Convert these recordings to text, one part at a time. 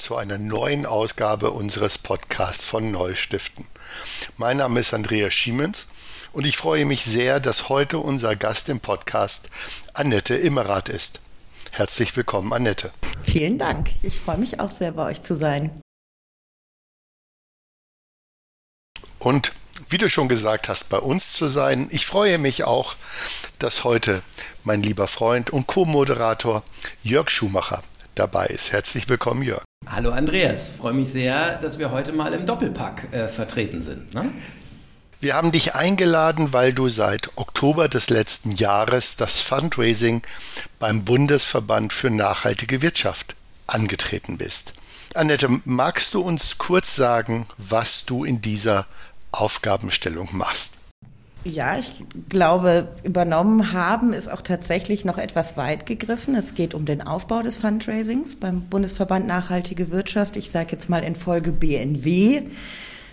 Zu einer neuen Ausgabe unseres Podcasts von Neustiften. Mein Name ist Andreas Schiemens und ich freue mich sehr, dass heute unser Gast im Podcast Annette Immerath ist. Herzlich willkommen, Annette. Vielen Dank. Ich freue mich auch sehr, bei euch zu sein. Und wie du schon gesagt hast, bei uns zu sein. Ich freue mich auch, dass heute mein lieber Freund und Co-Moderator Jörg Schumacher dabei ist. Herzlich willkommen, Jörg. Hallo Andreas, freue mich sehr, dass wir heute mal im Doppelpack äh, vertreten sind. Ne? Wir haben dich eingeladen, weil du seit Oktober des letzten Jahres das Fundraising beim Bundesverband für nachhaltige Wirtschaft angetreten bist. Annette, magst du uns kurz sagen, was du in dieser Aufgabenstellung machst? Ja, ich glaube, übernommen haben ist auch tatsächlich noch etwas weit gegriffen. Es geht um den Aufbau des Fundraisings beim Bundesverband Nachhaltige Wirtschaft. Ich sage jetzt mal in Folge BNW,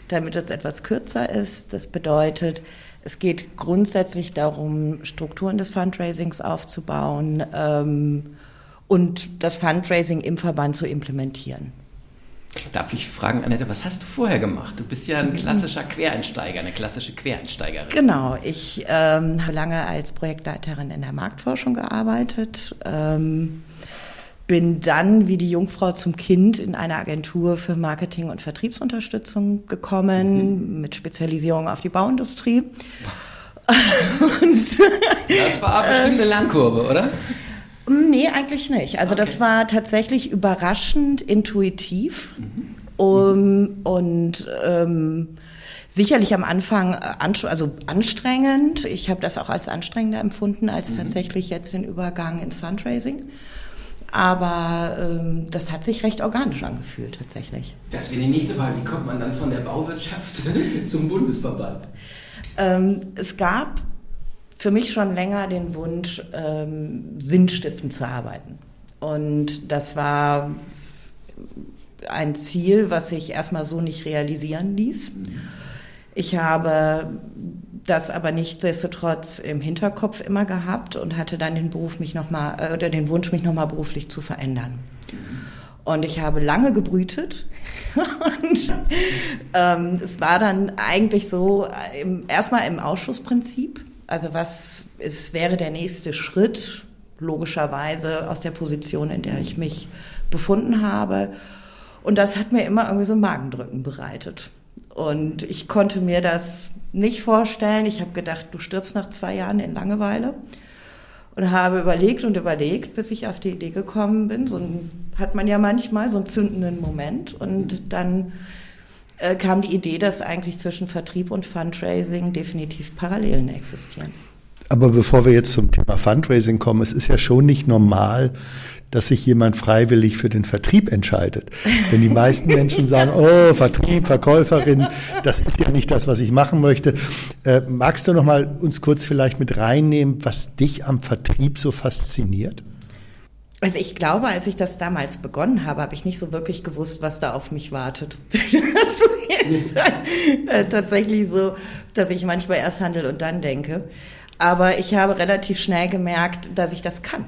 damit es etwas kürzer ist. Das bedeutet, es geht grundsätzlich darum, Strukturen des Fundraisings aufzubauen ähm, und das Fundraising im Verband zu implementieren. Darf ich fragen, Annette, was hast du vorher gemacht? Du bist ja ein klassischer Quereinsteiger, eine klassische Quereinsteigerin. Genau, ich ähm, habe lange als Projektleiterin in der Marktforschung gearbeitet, ähm, bin dann wie die Jungfrau zum Kind in eine Agentur für Marketing und Vertriebsunterstützung gekommen, mhm. mit Spezialisierung auf die Bauindustrie. und, das war bestimmt eine Lernkurve, oder? Mm, nee, eigentlich nicht. Also okay. das war tatsächlich überraschend intuitiv mhm. um, und ähm, sicherlich am Anfang äh, also anstrengend. Ich habe das auch als anstrengender empfunden als mhm. tatsächlich jetzt den Übergang ins Fundraising. Aber ähm, das hat sich recht organisch angefühlt tatsächlich. Das wäre die nächste Frage. Wie kommt man dann von der Bauwirtschaft zum Bundesverband? Ähm, es gab für mich schon länger den Wunsch, ähm, sinnstiftend zu arbeiten. Und das war ein Ziel, was sich erstmal so nicht realisieren ließ. Ich habe das aber nichtsdestotrotz im Hinterkopf immer gehabt und hatte dann den Beruf mich noch mal äh, oder den Wunsch mich noch mal beruflich zu verändern. Und ich habe lange gebrütet. und ähm, es war dann eigentlich so, äh, erstmal im Ausschussprinzip. Also was ist, wäre der nächste Schritt, logischerweise aus der Position, in der ich mich befunden habe. Und das hat mir immer irgendwie so Magendrücken bereitet. Und ich konnte mir das nicht vorstellen. Ich habe gedacht, du stirbst nach zwei Jahren in Langeweile. Und habe überlegt und überlegt, bis ich auf die Idee gekommen bin. So ein, hat man ja manchmal so einen zündenden Moment. Und dann äh, kam die Idee, dass eigentlich zwischen Vertrieb und Fundraising definitiv Parallelen existieren. Aber bevor wir jetzt zum Thema Fundraising kommen, es ist ja schon nicht normal, dass sich jemand freiwillig für den Vertrieb entscheidet. Denn die meisten Menschen sagen, oh, Vertrieb, Verkäuferin, das ist ja nicht das, was ich machen möchte. Äh, magst du noch mal uns kurz vielleicht mit reinnehmen, was dich am Vertrieb so fasziniert? Also ich glaube, als ich das damals begonnen habe, habe ich nicht so wirklich gewusst, was da auf mich wartet. das ist äh, tatsächlich so, dass ich manchmal erst handle und dann denke. Aber ich habe relativ schnell gemerkt, dass ich das kann.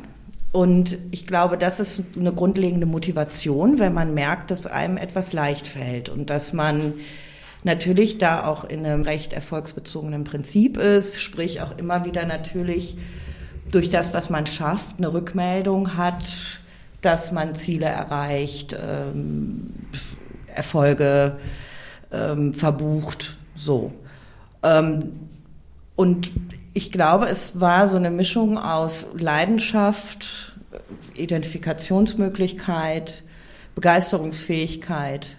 Und ich glaube, das ist eine grundlegende Motivation, wenn man merkt, dass einem etwas leicht fällt und dass man natürlich da auch in einem recht erfolgsbezogenen Prinzip ist, sprich auch immer wieder natürlich durch das, was man schafft, eine Rückmeldung hat, dass man Ziele erreicht, ähm, Erfolge ähm, verbucht, so. Ähm, und ich glaube, es war so eine Mischung aus Leidenschaft, Identifikationsmöglichkeit, Begeisterungsfähigkeit,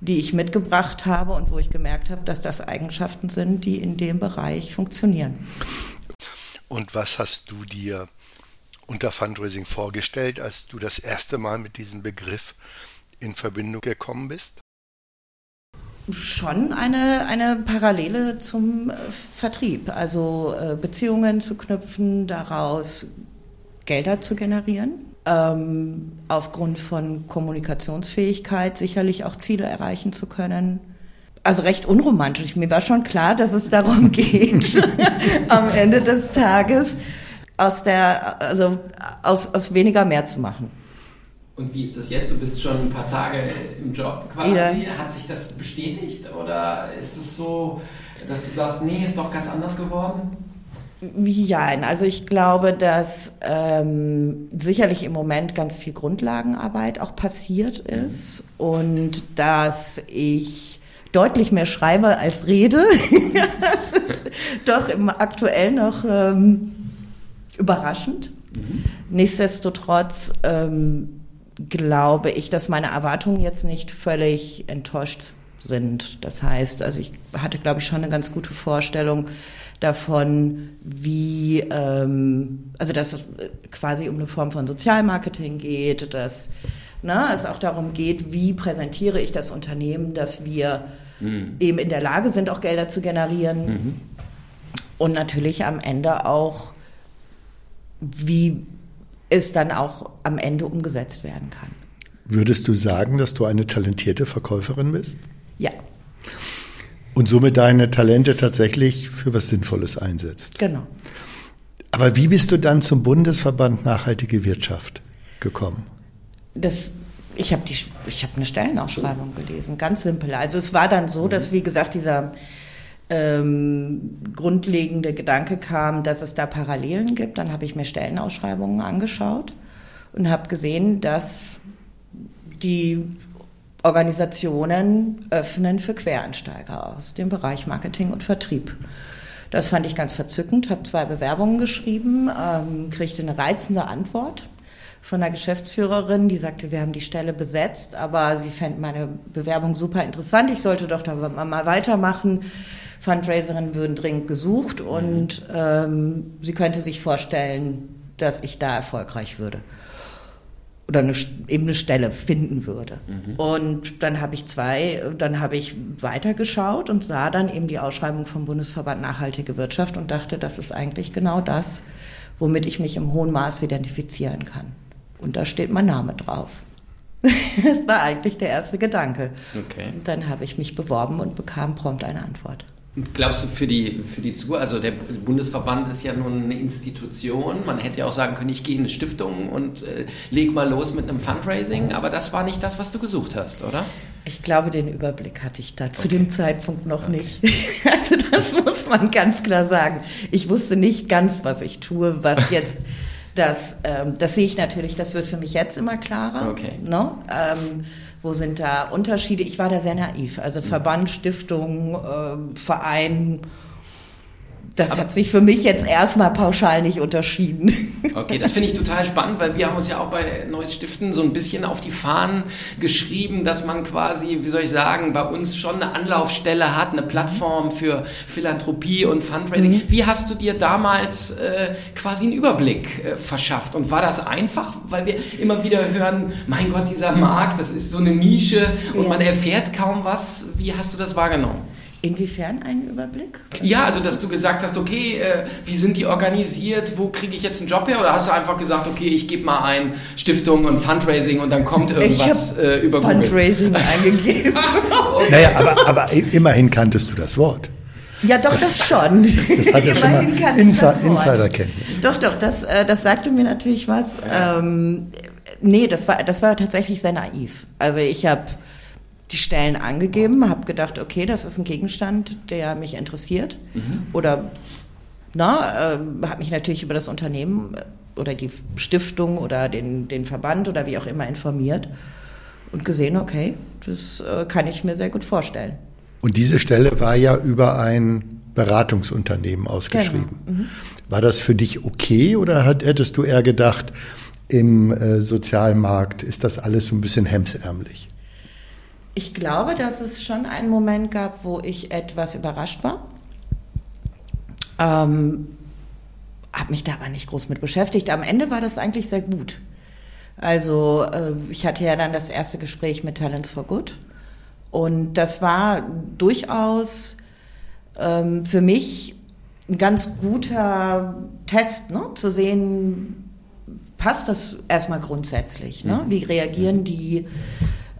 die ich mitgebracht habe und wo ich gemerkt habe, dass das Eigenschaften sind, die in dem Bereich funktionieren. Und was hast du dir unter Fundraising vorgestellt, als du das erste Mal mit diesem Begriff in Verbindung gekommen bist? Schon eine, eine Parallele zum äh, Vertrieb, also äh, Beziehungen zu knüpfen, daraus Gelder zu generieren, ähm, aufgrund von Kommunikationsfähigkeit sicherlich auch Ziele erreichen zu können also recht unromantisch. Mir war schon klar, dass es darum geht, am Ende des Tages aus der, also aus, aus weniger mehr zu machen. Und wie ist das jetzt? Du bist schon ein paar Tage im Job quasi. Ja. Hat sich das bestätigt oder ist es so, dass du sagst, nee, ist doch ganz anders geworden? Ja, also ich glaube, dass ähm, sicherlich im Moment ganz viel Grundlagenarbeit auch passiert ist und dass ich deutlich mehr schreibe als rede. das ist doch im aktuell noch ähm, überraschend. Mhm. Nichtsdestotrotz ähm, glaube ich, dass meine Erwartungen jetzt nicht völlig enttäuscht sind. Das heißt, also ich hatte, glaube ich, schon eine ganz gute Vorstellung davon, wie, ähm, also dass es quasi um eine Form von Sozialmarketing geht, dass na, es auch darum geht, wie präsentiere ich das Unternehmen, dass wir mhm. eben in der Lage sind, auch Gelder zu generieren. Mhm. Und natürlich am Ende auch, wie es dann auch am Ende umgesetzt werden kann. Würdest du sagen, dass du eine talentierte Verkäuferin bist? Ja. Und somit deine Talente tatsächlich für was Sinnvolles einsetzt. Genau. Aber wie bist du dann zum Bundesverband Nachhaltige Wirtschaft gekommen? Das, ich habe hab eine Stellenausschreibung gelesen, ganz simpel. Also es war dann so, dass, wie gesagt, dieser ähm, grundlegende Gedanke kam, dass es da Parallelen gibt. Dann habe ich mir Stellenausschreibungen angeschaut und habe gesehen, dass die Organisationen öffnen für Quereinsteiger aus dem Bereich Marketing und Vertrieb. Das fand ich ganz verzückend, habe zwei Bewerbungen geschrieben, ähm, kriegte eine reizende Antwort von der Geschäftsführerin, die sagte, wir haben die Stelle besetzt, aber sie fände meine Bewerbung super interessant, ich sollte doch da mal weitermachen. Fundraiserinnen würden dringend gesucht und ähm, sie könnte sich vorstellen, dass ich da erfolgreich würde oder eine, eben eine Stelle finden würde. Mhm. Und dann habe ich zwei, dann habe ich weitergeschaut und sah dann eben die Ausschreibung vom Bundesverband Nachhaltige Wirtschaft und dachte, das ist eigentlich genau das, womit ich mich im hohen Maße identifizieren kann. Und da steht mein Name drauf. das war eigentlich der erste Gedanke. Okay. Und dann habe ich mich beworben und bekam prompt eine Antwort. Glaubst du für die, für die Zuhörer, also der Bundesverband ist ja nun eine Institution, man hätte ja auch sagen können, ich gehe in eine Stiftung und äh, leg mal los mit einem Fundraising, aber das war nicht das, was du gesucht hast, oder? Ich glaube, den Überblick hatte ich da okay. zu dem Zeitpunkt noch okay. nicht. Also das muss man ganz klar sagen. Ich wusste nicht ganz, was ich tue, was jetzt das, ähm, das sehe ich natürlich, das wird für mich jetzt immer klarer. Okay. Ne? Ähm, wo sind da Unterschiede? Ich war da sehr naiv. Also mhm. Verband, Stiftung, äh, Verein, das Aber hat sich für mich jetzt erstmal pauschal nicht unterschieden. Okay, das finde ich total spannend, weil wir haben uns ja auch bei Neues Stiften so ein bisschen auf die Fahnen geschrieben, dass man quasi, wie soll ich sagen, bei uns schon eine Anlaufstelle hat, eine Plattform für Philanthropie und Fundraising. Mhm. Wie hast du dir damals äh, quasi einen Überblick äh, verschafft? Und war das einfach, weil wir immer wieder hören, mein Gott, dieser Markt, das ist so eine Nische und ja. man erfährt kaum was. Wie hast du das wahrgenommen? Inwiefern einen Überblick? Ja, also dass du gesagt hast, okay, äh, wie sind die organisiert, wo kriege ich jetzt einen Job her? Oder hast du einfach gesagt, okay, ich gebe mal ein Stiftung und Fundraising und dann kommt irgendwas äh, über Fundraising eingegeben. okay. Naja, aber, aber immerhin kanntest du das Wort. Ja, doch, das, das schon. Das hat ja schon mal Insider, Insiderkenntnis. Doch, doch, das, äh, das sagte mir natürlich was. Ähm, nee, das war, das war tatsächlich sehr naiv. Also ich habe die Stellen angegeben, habe gedacht, okay, das ist ein Gegenstand, der mich interessiert. Mhm. Oder na, äh, habe mich natürlich über das Unternehmen äh, oder die Stiftung oder den, den Verband oder wie auch immer informiert und gesehen, okay, das äh, kann ich mir sehr gut vorstellen. Und diese Stelle war ja über ein Beratungsunternehmen ausgeschrieben. Genau. Mhm. War das für dich okay oder hat, hättest du eher gedacht, im äh, Sozialmarkt ist das alles so ein bisschen hemsärmlich? Ich glaube, dass es schon einen Moment gab, wo ich etwas überrascht war. Ähm, habe mich da aber nicht groß mit beschäftigt. Am Ende war das eigentlich sehr gut. Also äh, ich hatte ja dann das erste Gespräch mit Talents for Good und das war durchaus ähm, für mich ein ganz guter Test, ne? zu sehen, passt das erstmal grundsätzlich. Ne? Mhm. Wie reagieren die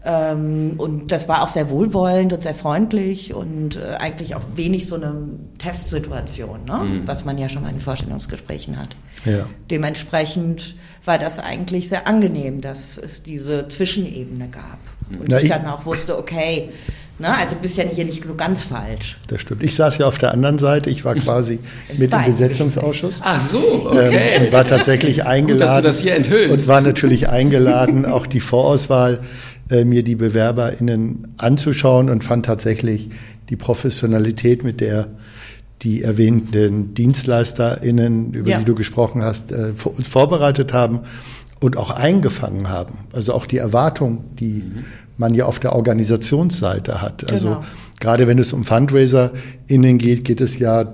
ähm, und das war auch sehr wohlwollend und sehr freundlich und äh, eigentlich auch wenig so eine Testsituation, ne? Mhm. was man ja schon mal in Vorstellungsgesprächen hat. Ja. Dementsprechend war das eigentlich sehr angenehm, dass es diese Zwischenebene gab. Und Na, ich, ich- dann auch wusste, okay, ne, also bist ja hier nicht so ganz falsch. Das stimmt. Ich saß ja auf der anderen Seite. Ich war quasi mit im. Besetzungsausschuss. Ach so, Ähm, okay. und war tatsächlich eingeladen. dass du das hier enthüllst. Und war natürlich eingeladen, auch die Vorauswahl, äh, mir die BewerberInnen anzuschauen und fand tatsächlich die Professionalität, mit der die erwähnten DienstleisterInnen, über Ja. die du gesprochen hast, äh, vor- uns vorbereitet haben und auch eingefangen haben. Also auch die Erwartung, die man ja auf der Organisationsseite hat. Also Genau. gerade wenn es um FundraiserInnen geht, geht es ja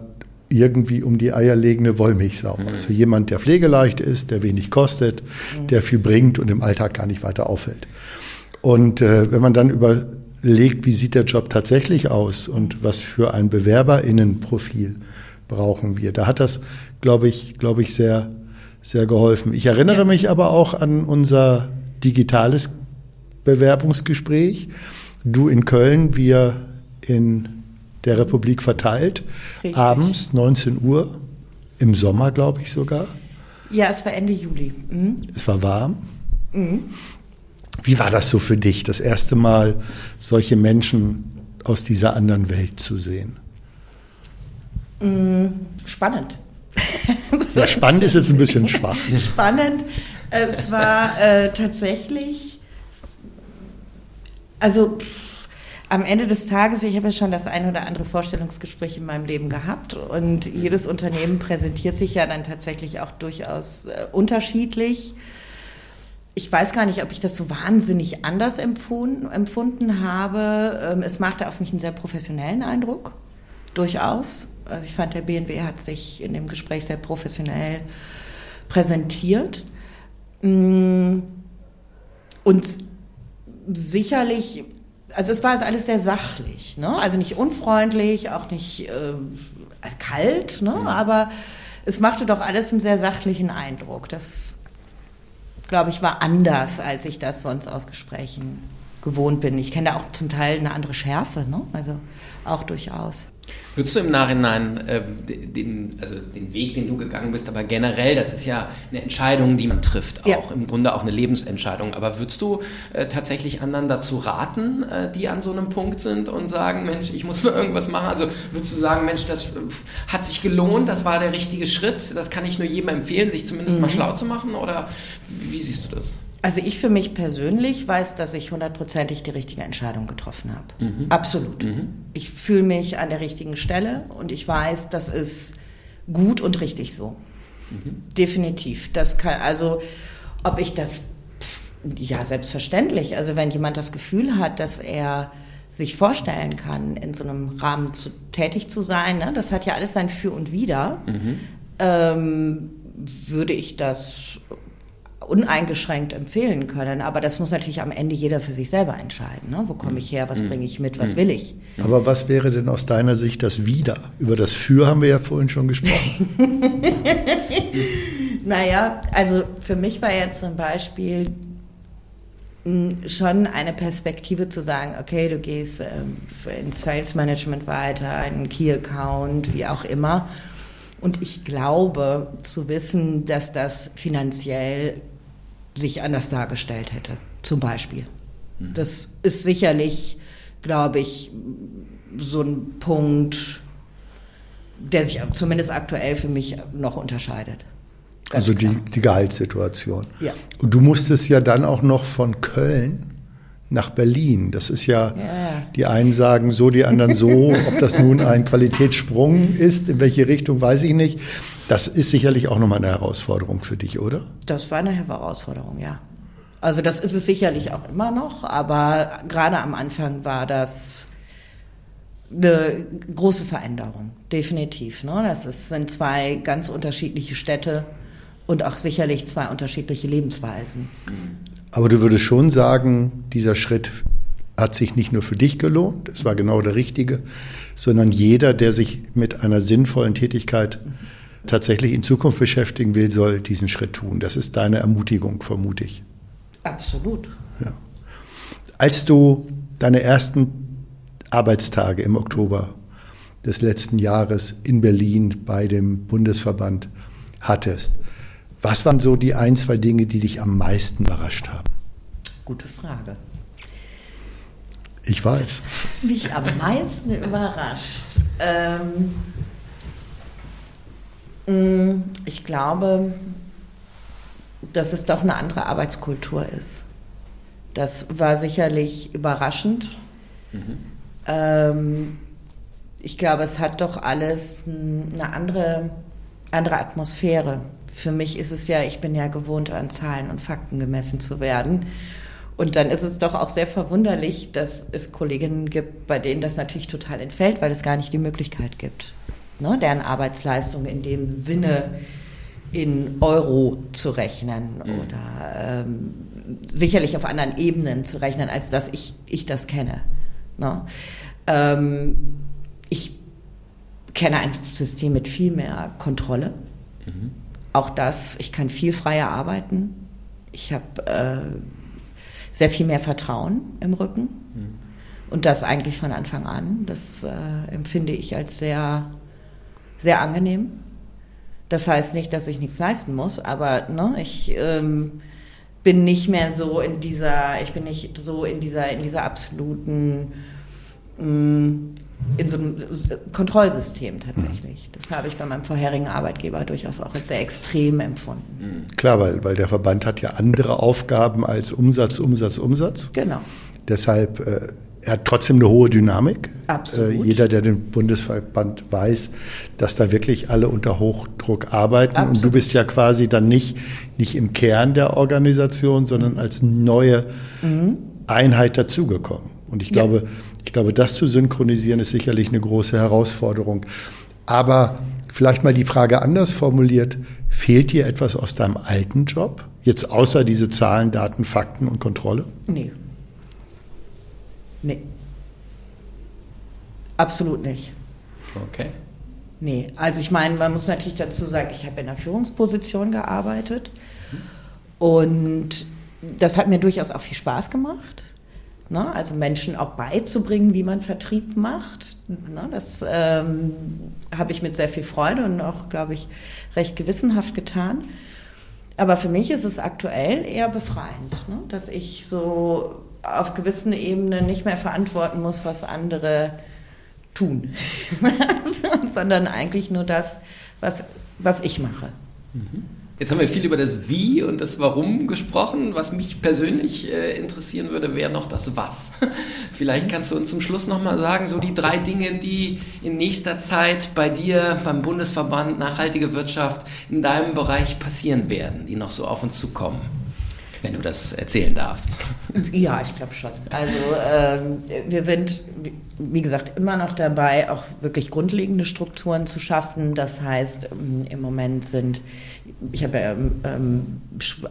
irgendwie um die eierlegende Wollmilchsau. Also jemand, der pflegeleicht ist, der wenig kostet, der viel bringt und im Alltag gar nicht weiter auffällt. Und äh, wenn man dann überlegt, wie sieht der Job tatsächlich aus und was für ein BewerberInnenprofil brauchen wir, da hat das, glaube ich, glaube ich, sehr, sehr geholfen. Ich erinnere mich aber auch an unser digitales Bewerbungsgespräch. Du in Köln, wir in der Republik verteilt. Richtig. Abends 19 Uhr, im Sommer, glaube ich sogar. Ja, es war Ende Juli. Mhm. Es war warm. Wie war das so für dich, das erste Mal solche Menschen aus dieser anderen Welt zu sehen? Spannend. Ja, spannend ist jetzt ein bisschen schwach. spannend. Es war äh, tatsächlich, also pff, am Ende des Tages, ich habe ja schon das ein oder andere Vorstellungsgespräch in meinem Leben gehabt und jedes Unternehmen präsentiert sich ja dann tatsächlich auch durchaus äh, unterschiedlich. Ich weiß gar nicht, ob ich das so wahnsinnig anders empfunden, empfunden habe. Ähm, Es machte auf mich einen sehr professionellen Eindruck, durchaus. Also ich fand, der BNW hat sich in dem Gespräch sehr professionell präsentiert. Mm, Und sicherlich, also es war also alles sehr sachlich, ne? also nicht unfreundlich, auch nicht äh, kalt, ne? aber es machte doch alles einen sehr sachlichen Eindruck. Das, glaube ich, war anders, als ich das sonst aus Gesprächen gewohnt bin. Ich kenne da auch zum Teil eine andere Schärfe, ne? also auch durchaus. Würdest du im Nachhinein äh, den, also den Weg, den du gegangen bist, aber generell, das ist ja eine Entscheidung, die man trifft, auch Ja. im Grunde auch eine Lebensentscheidung. Aber würdest du äh, tatsächlich anderen dazu raten, äh, die an so einem Punkt sind und sagen, Mensch, ich muss mal irgendwas machen? Also würdest du sagen, Mensch, das äh, hat sich gelohnt, das war der richtige Schritt, das kann ich nur jedem empfehlen, sich zumindest mal schlau zu machen? Oder wie siehst du das? Also ich für mich persönlich weiß, dass ich hundertprozentig die richtige Entscheidung getroffen habe. Absolut. Ich fühle mich an der richtigen Stelle und ich weiß, das ist gut und richtig so. Definitiv. Das kann, also ob ich das, ja selbstverständlich. Also wenn jemand das Gefühl hat, dass er sich vorstellen kann, in so einem Rahmen zu, tätig zu sein, ne, das hat ja alles sein Für und Wider, ähm, würde ich das uneingeschränkt empfehlen können. Aber das muss natürlich am Ende jeder für sich selber entscheiden. Ne? Wo komme ich her, was bringe ich mit, was will ich? Aber was wäre denn aus deiner Sicht das Wider? Über das Für haben wir ja vorhin schon gesprochen. Naja, also für mich war jetzt zum Beispiel mh, schon eine Perspektive zu sagen, okay, du gehst ähm, ins Sales Management weiter, in einen Key Account, wie auch immer. Und ich glaube zu wissen, dass das finanziell sich anders dargestellt hätte, zum Beispiel. Das ist sicherlich, glaube ich, so ein Punkt, der sich zumindest aktuell für mich noch unterscheidet. Ganz Also die, die Gehaltssituation. Ja. Und du musstest ja dann auch noch von Köln nach Berlin. Das ist ja, Ja. die einen sagen so, die anderen so. Ob das nun ein Qualitätssprung ist, in welche Richtung, weiß ich nicht. Das ist sicherlich auch nochmal eine Herausforderung für dich, oder? Das war eine Herausforderung, ja. Also das ist es sicherlich auch immer noch, aber gerade am Anfang war das eine große Veränderung, definitiv. Ne? Das ist, sind zwei ganz unterschiedliche Städte und auch sicherlich zwei unterschiedliche Lebensweisen. Aber du würdest schon sagen, dieser Schritt hat sich nicht nur für dich gelohnt, es war genau der richtige, sondern jeder, der sich mit einer sinnvollen Tätigkeit tatsächlich in Zukunft beschäftigen will, soll diesen Schritt tun. Das ist deine Ermutigung, vermute ich. Absolut. Ja. Als du deine ersten Arbeitstage im Oktober des letzten Jahres in Berlin bei dem Bundesverband hattest, Was waren so die ein, zwei Dinge, die dich am meisten überrascht haben? Gute Frage. Ich weiß. Mich am meisten überrascht. Ähm, ich glaube, dass es doch eine andere Arbeitskultur ist. Das war sicherlich überraschend. Mhm. Ähm, ich glaube, es hat doch alles eine andere, andere Atmosphäre. Für mich ist es ja, ich bin ja gewohnt, an Zahlen und Fakten gemessen zu werden. Und dann ist es doch auch sehr verwunderlich, dass es Kolleginnen gibt, bei denen das natürlich total entfällt, weil es gar nicht die Möglichkeit gibt, ne, deren Arbeitsleistung in dem Sinne in Euro zu rechnen mhm. oder ähm, sicherlich auf anderen Ebenen zu rechnen, als dass ich, ich das kenne. Ne? Ähm, ich kenne ein System mit viel mehr Kontrolle. Mhm. Auch das, ich kann viel freier arbeiten. Ich habe äh, sehr viel mehr Vertrauen im Rücken. Mhm. Und das eigentlich von Anfang an. Das äh, empfinde ich als sehr, sehr angenehm. Das heißt nicht, dass ich nichts leisten muss, aber ne, ich ähm, bin nicht mehr so in dieser, ich bin nicht so in dieser, in dieser absoluten mh, mm, in so einem Kontrollsystem tatsächlich. Das habe ich bei meinem vorherigen Arbeitgeber durchaus auch als sehr extrem empfunden. Mhm. Klar, weil, weil der Verband hat ja andere Aufgaben als Umsatz, Umsatz, Umsatz. Genau. Deshalb, äh, er hat trotzdem eine hohe Dynamik. Absolut. Äh, jeder, der den Bundesverband weiß, dass da wirklich alle unter Hochdruck arbeiten. Absolut. Und du bist ja quasi dann nicht, nicht im Kern der Organisation, sondern als neue mhm. Einheit dazugekommen. Und ich ja. glaube, ich glaube, das zu synchronisieren ist sicherlich eine große Herausforderung. Aber vielleicht mal die Frage anders formuliert, fehlt dir etwas aus deinem alten Job? Jetzt außer diese Zahlen, Daten, Fakten und Kontrolle? Nee. Nee. Absolut nicht. Okay. Nee, also ich meine, man muss natürlich dazu sagen, ich habe in einer Führungsposition gearbeitet und das hat mir durchaus auch viel Spaß gemacht. Ne? Also Menschen auch beizubringen, wie man Vertrieb macht. Ne? Das ähm, habe ich mit sehr viel Freude und auch, glaube ich, recht gewissenhaft getan. Aber für mich ist es aktuell eher befreiend, ne? dass ich so auf gewissen Ebenen nicht mehr verantworten muss, was andere tun, sondern eigentlich nur das, was, was ich mache. Mhm. Jetzt haben wir viel über das Wie und das Warum gesprochen. Was mich persönlich äh, interessieren würde, wäre noch das Was. Vielleicht kannst du uns zum Schluss nochmal sagen, so die drei Dinge, die in nächster Zeit bei dir, beim Bundesverband Nachhaltige Wirtschaft, in deinem Bereich passieren werden, die noch so auf uns zukommen wenn du das erzählen darfst. Ja, ich glaube schon. Also ähm, wir sind, wie gesagt, immer noch dabei, auch wirklich grundlegende Strukturen zu schaffen. Das heißt, ähm, im Moment sind, ich habe ähm,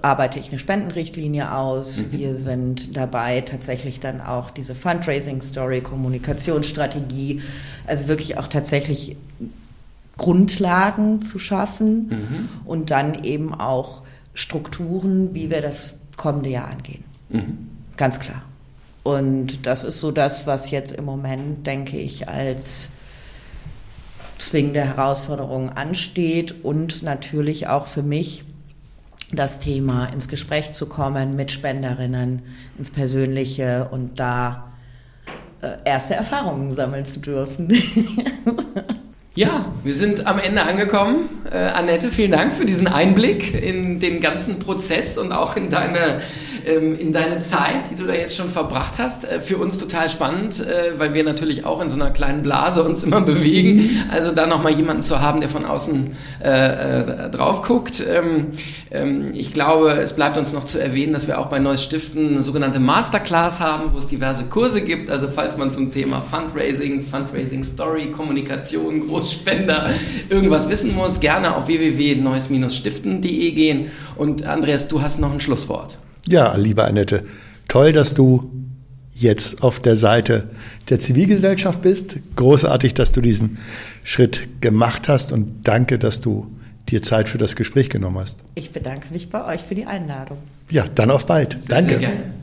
arbeite ich eine Spendenrichtlinie aus. Mhm. Wir sind dabei, tatsächlich dann auch diese Fundraising-Story, Kommunikationsstrategie, also wirklich auch tatsächlich Grundlagen zu schaffen mhm. und dann eben auch Strukturen, wie wir das kommende Jahr angehen. Mhm. Ganz klar. Und das ist so das, was jetzt im Moment, denke ich, als zwingende Herausforderung ansteht und natürlich auch für mich das Thema ins Gespräch zu kommen mit Spenderinnen, ins Persönliche und da äh, erste Erfahrungen sammeln zu dürfen. Ja, wir sind am Ende angekommen. Äh, Annette, vielen Dank für diesen Einblick in den ganzen Prozess und auch in deine in deine Zeit, die du da jetzt schon verbracht hast. Äh, für uns total spannend, äh, weil wir natürlich auch in so einer kleinen Blase uns immer bewegen. Also da nochmal jemanden zu haben, der von außen äh, äh, drauf guckt. Ähm, ähm, ich glaube, es bleibt uns noch zu erwähnen, dass wir auch bei Neues Stiften eine sogenannte Masterclass haben, wo es diverse Kurse gibt. Also falls man zum Thema Fundraising, Fundraising Story, Kommunikation, Großspender irgendwas wissen muss, gerne auf www.neues-stiften.de gehen. Und Andreas, du hast noch ein Schlusswort. Ja, liebe Annette, toll, dass du jetzt auf der Seite der Zivilgesellschaft bist. Großartig, dass du diesen Schritt gemacht hast und danke, dass du dir Zeit für das Gespräch genommen hast. Ich bedanke mich bei euch für die Einladung. Ja, dann auf bald. Sehr, danke. Sehr gerne.